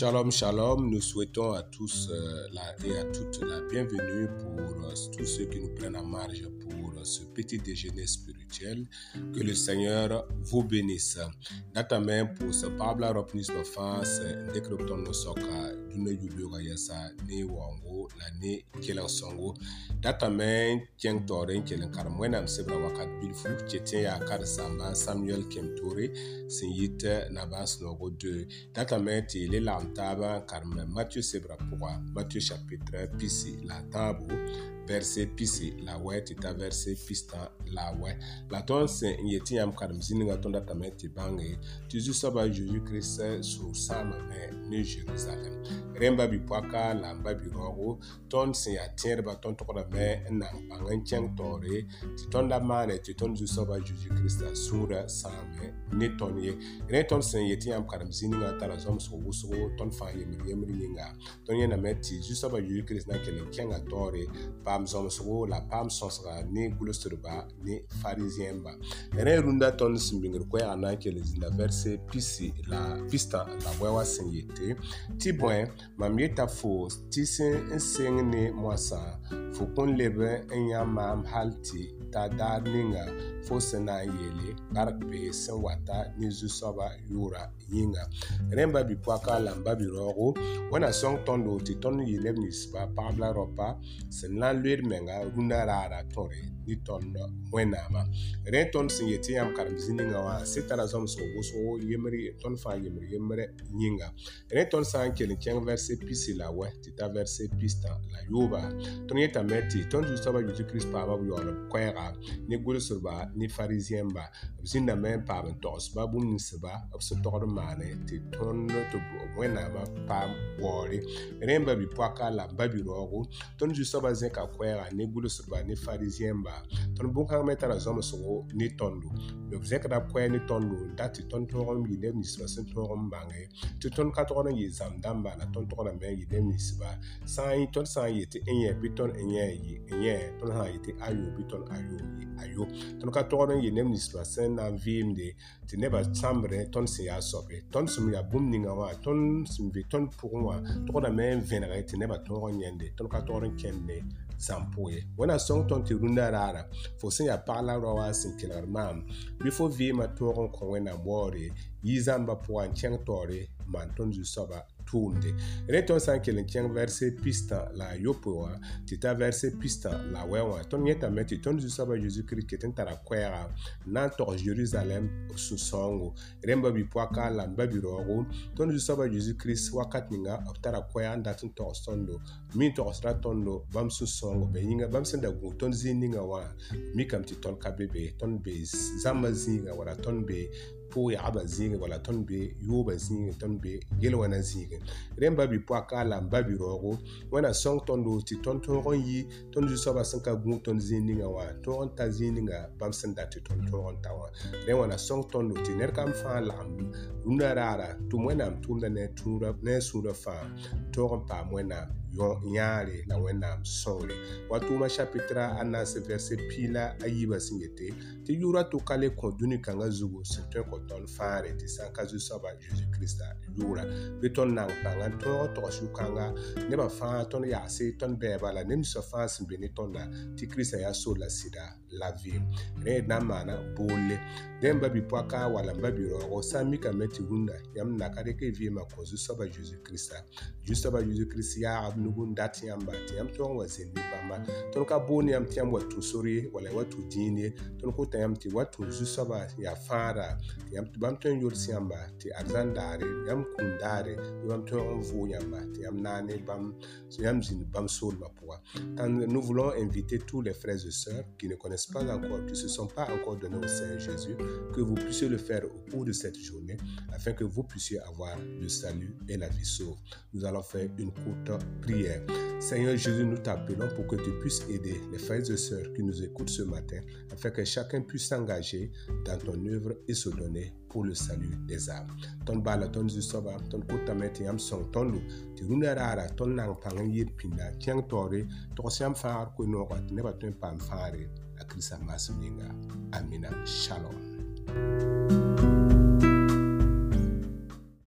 Shalom, shalom. Nous souhaitons à tous euh, et à toutes la bienvenue pour euh, tous ceux qui nous prennent en marge pour euh, ce petit déjeuner spirituel. Que le Seigneur vous bénisse. Datamen pour ce Pabla Ropnis d'offense, décryptons nos soka, d'une yubioga yasa, ne wango, la ne kelen songo. Datamen, tien toren kelen kar mwenam sebra wakat bilfu, tien ya kar samba, Samuel Kemtore, sinyite nabas nogo 2. Datamen, t'il est taaba car même Mathieu bras chapitre chapitre chapitre PC, la verse pisi lawɛ tɩ ta verse pistã lawɛ la tõnd sẽn n yetɩ yãmb kadem zĩnigã tõnd a tame tɩ bãnge tɩ zu-soaba zeezi kirist sũur sãamame ne jerusalem rẽmba bipoaka la n ba biroogo tõnd sẽn yaa tẽedba tõnd togdame n na n bãng n kẽng taoore tɩ tõnd da maane tɩ tõnd zu-soaba zeezi kiristã sũurã sãame ne tõnd ye rẽ tõnd sẽn yetɩ yãmb kadem zĩnigã tara zõmsg wʋsgo tõnd fãa yembr yembr yĩnga tõnd yẽname tɩ zu-soaba zeezi kirist na n kell n kẽnga taoore paam paam sõmsgo la paam sõsga ne gʋlsdba ne farizẽmba rẽ rũndã tõnd sẽn bĩngr koɛɛgã na n kell zĩnda vɛrse pisi la pistã la wɛwa sẽn yete tɩ bõe mam yeta foos tɩ sẽn n seng ne moasã fo kõn leb n yã maam hal tɩ ta daa niŋa fo sẽn na n yeele ãrg bee sẽn wata ne zu-soaba yʋʋra yĩnga rẽmba bipoaka la n ba biroogo wẽna sõng tõndo tɩ tõnd yɩlb ninsba pagb la raopa sẽn na n loeed menga rũnã raara tõre ne tõnd wẽnnaamã rẽ tõnd sẽn yetɩ yãmb karem zĩ ninga wã sɩd tara zõm sẽn wʋsgo yembr tõnd fãa yembr yembr yĩnga rẽ tõnd sã n kell n kẽng vɛrse pisi la wɛ tɩ ta vɛrse pistã la yooba tõnd yetame tɩ tõnd zu-soabã yezu kirist paaba b yaool b koɛɛga paɣa ni gulisiriba ni farizɛmba b ʒi namani paɣa n tɔɣisiba bumniisiba b si tɔgiri maani ti tõnd ti wẽnnaamã paam waoore rẽmba bipɔka la n ba birɔɔgu tõnd zu soaba zẽka koɛɛga ni gulisiriba ni farizɛmba tõnd bũmb-kãng me tara zɔmsgo ne tõndo b zẽkda koɛɛ ne tõndo n dat tɩ tõnd tõog n yɩ neb ninsba sẽn tõog n mange tɩ tõnd ka tɔgd n yɩ zãm dãmba la tõnd tɔgdame n yɩ neb ninsba tõnd sã n yɩ tɩ n yẽ bɩ tõnd n yẽ n yẽ tõnd sã n yɩ tɩ ayo bɩ tõnd ayo ye ayo tõnd ka togd n yɩ neb ninsba sẽn na n vɩɩmde tɩ nebã sãmbrẽ tõnd sẽn yaa soabe tõnd sẽn yaa bũmb ninga wã tõnd sẽn ve tõnd pʋgẽ wã togdame n vẽnege tɩ nebã tõog n yẽnde tõnd ka togd n kẽmde zãm pʋgẽ wẽna sõng tõnd tɩ rũndã raara fo sẽn yaa pag la rao wã sẽn kelgd maam bɩ fo vɩɩmã tõog n kõ wẽnnaam waoore yi zãmba puan chɛng tɔɔre maan tõnd zu-soaba tʋʋmde rẽ tõnd sã n kell n kẽng vɛrse pistã la a yopoe wã tɩ t'a vɛrse pistã la a wɛ wã tõnd yẽtame tɩ tõnd zu-soabã zeezi kirist ket n tara koɛɛgã n na n tɔg zerusalɛm sũ-sõongo rẽmba bipoaka lamba biraoogo tõnd zu-soabã zeezi kirist wakat ninga b tara koɛɛgã n dat n togs tõndo mi n togsda tõndo bãmb sũ-sõongo bɩ yĩnga bãmb sẽn da gũu tõnd zĩig ninga wã mikame tɩ tõnd ka be be tõnd be zãmbã zĩigã wala tõnd be fo yagbã zĩige wala tõnd be yʋʋbã zĩige tõnd be yel wãna zĩige rẽn ba bipʋa ka a la n ba bi-raoogo wẽna sõng tõndo tɩ tõnd toog n yɩ tõnd zu-soabã sẽn ka gũug tõnd zĩig ninga wã toog n ta zĩig ninga bãmb sẽn dat tɩ tõnd toog n ta wã rẽ wãna sõng tõndo tɩ ned kam fãa lagem rũndã raara tʋm wẽnnaam tʋʋmda ne a sũurã fãa toog n paam wẽnnaam yãare la wẽnnaam sõore wa tʋʋma chapitra a nas vɛrse pila ayiba yiibã sẽn yete tɩ yʋʋra tʋka le kõ dũni-kãngã zugu sẽn tõe kõ ton faare tɩ sã n ka zu-soaba zeezi kirista yʋʋra bɩ tõnd na n kãnga tõog togsyu kãnga nebã fãa tõnd yaase tõnd bɛɛbã la ned ninsã fãa sẽn be ne tõnda tɩ kirista yaa solla sɩda la rẽ d na n maana boolle dẽn ba bipɔa kaa wala n ba birɔɔgo sã n mikame tɩ rũndã yãmb naka dɩk y vɩɩmã kõ zu-soaba zeezi kirista zu-soaba zeezi kirist yaagb nugun dat yãmba tɩ yãmb tõog n wa zendi bãmba tõnd ka boond yãmb tɩ yãmb wa tũ sor wala wa tũ dĩin ye tõnd kʋta yãmb wa tũ zu-soaba yaa fãada tɩ yãmb tɩ bãmb tõe n yols yãmba ne nous voulons inviter tous les frères et sœurs qui ne connaissent pas encore, qui ne se sont pas encore donnés au Seigneur Jésus, que vous puissiez le faire au cours de cette journée, afin que vous puissiez avoir le salut et la vie sauve. Nous allons faire une courte prière. Seigneur Jésus, nous t'appelons pour que tu puisses aider les frères et sœurs qui nous écoutent ce matin, afin que chacun puisse s'engager dans ton œuvre et se donner pour le salut des âmes. Ton bala ton ton ton ton Christian Masunyenga Amina Shalom